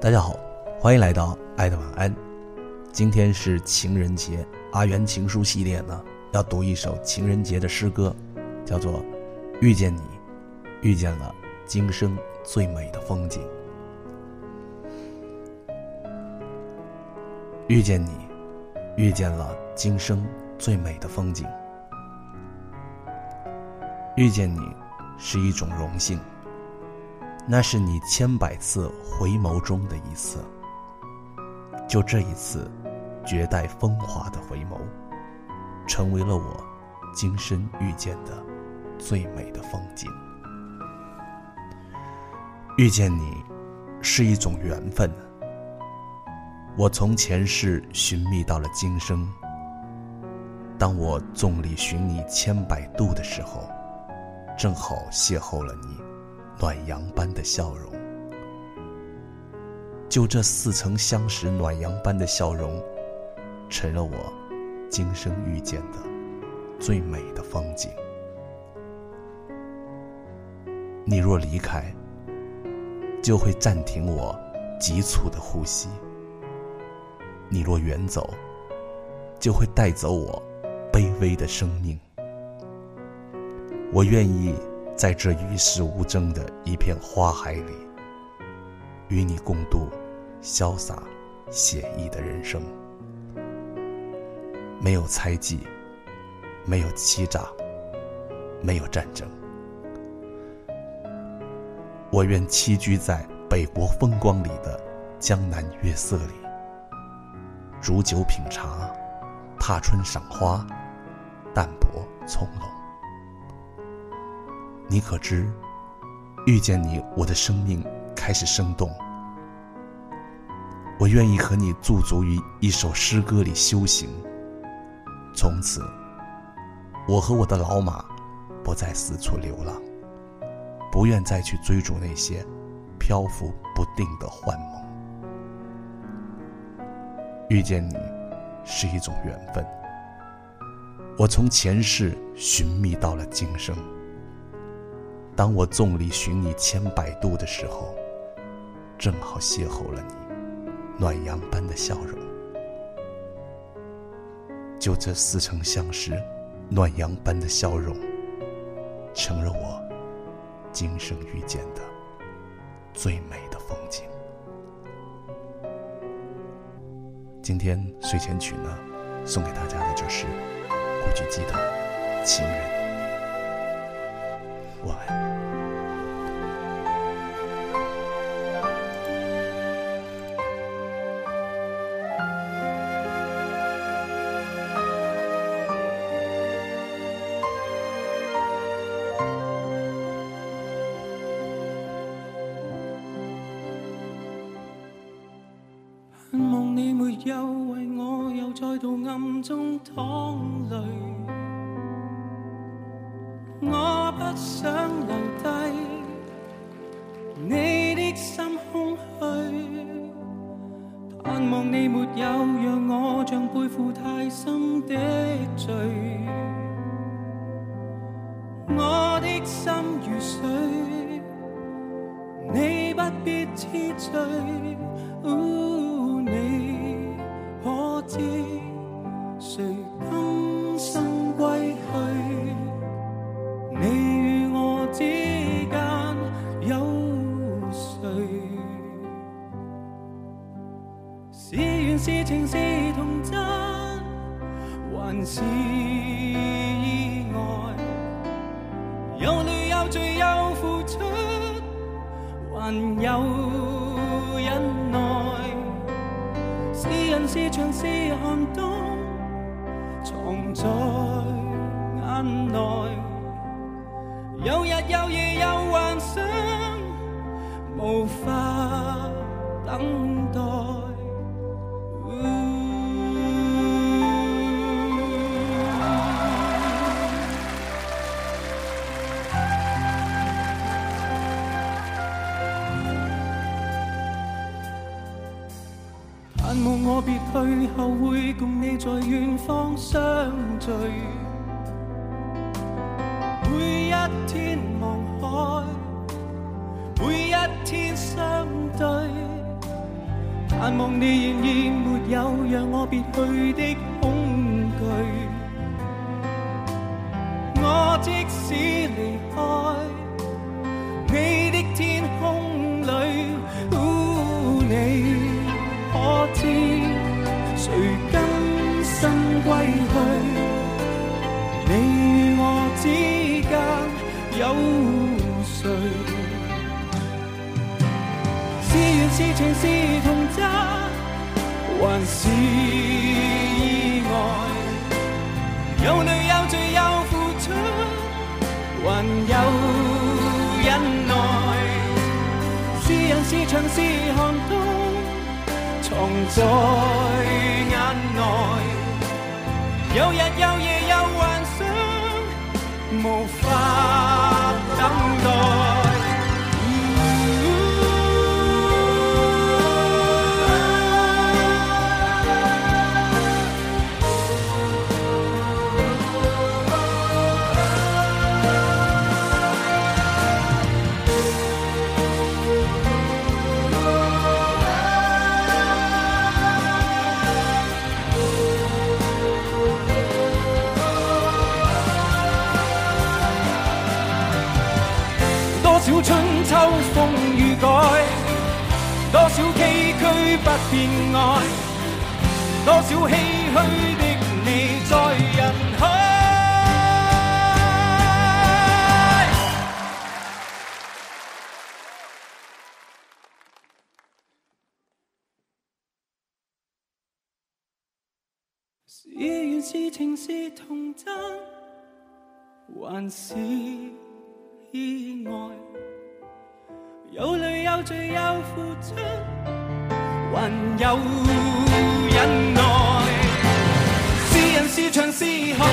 大家好，欢迎来到爱的晚安。今天是情人节，阿元情书系列呢，要读一首情人节的诗歌，叫做《遇见你》，遇见了今生最美的风景。遇见你，遇见了今生最美的风景。遇见你，是一种荣幸。那是你千百次回眸中的一次，就这一次，绝代风华的回眸，成为了我今生遇见的最美的风景。遇见你，是一种缘分。我从前世寻觅到了今生。当我众里寻你千百度的时候，正好邂逅了你。暖阳般的笑容，就这似曾相识暖阳般的笑容，成了我今生遇见的最美的风景。你若离开，就会暂停我急促的呼吸；你若远走，就会带走我卑微的生命。我愿意。在这与世无争的一片花海里，与你共度潇洒写意的人生，没有猜忌，没有欺诈，没有战争。我愿栖居在北国风光里的江南月色里，煮酒品茶，踏春赏花，淡泊从容。你可知，遇见你，我的生命开始生动。我愿意和你驻足于一首诗歌里修行。从此，我和我的老马不再四处流浪，不愿再去追逐那些漂浮不定的幻梦。遇见你，是一种缘分。我从前世寻觅到了今生。当我众里寻你千百度的时候，正好邂逅了你暖阳般的笑容。就这似曾相识、暖阳般的笑容，成了我今生遇见的最美的风景。今天睡前曲呢，送给大家的就是古巨基的《情人》。盼望你没有为我又再度暗中淌泪，不想留低你的心空虚。盼望你没有让我像背负太深的罪，我的心如水，你不必痴醉。是意外？有泪有罪有付出，还有忍耐。是人是墙是寒冬，藏在眼内。有日有夜有幻想，无法等待。我别去后会共你在远方相聚，每一天望海，每一天相对，盼望你仍然没有让我别去的恐惧。我即使谁？是缘是情是童真，还是意外？有泪有罪有付出，还有忍耐。是人是墙是寒冬，藏在眼内。有日有夜有幻想，无法等风雨改，多少崎岖不变爱，多少唏嘘的你在人海。是缘是情是童真，还是？意外，有泪有罪有付出，还有忍耐。是人是墙是寒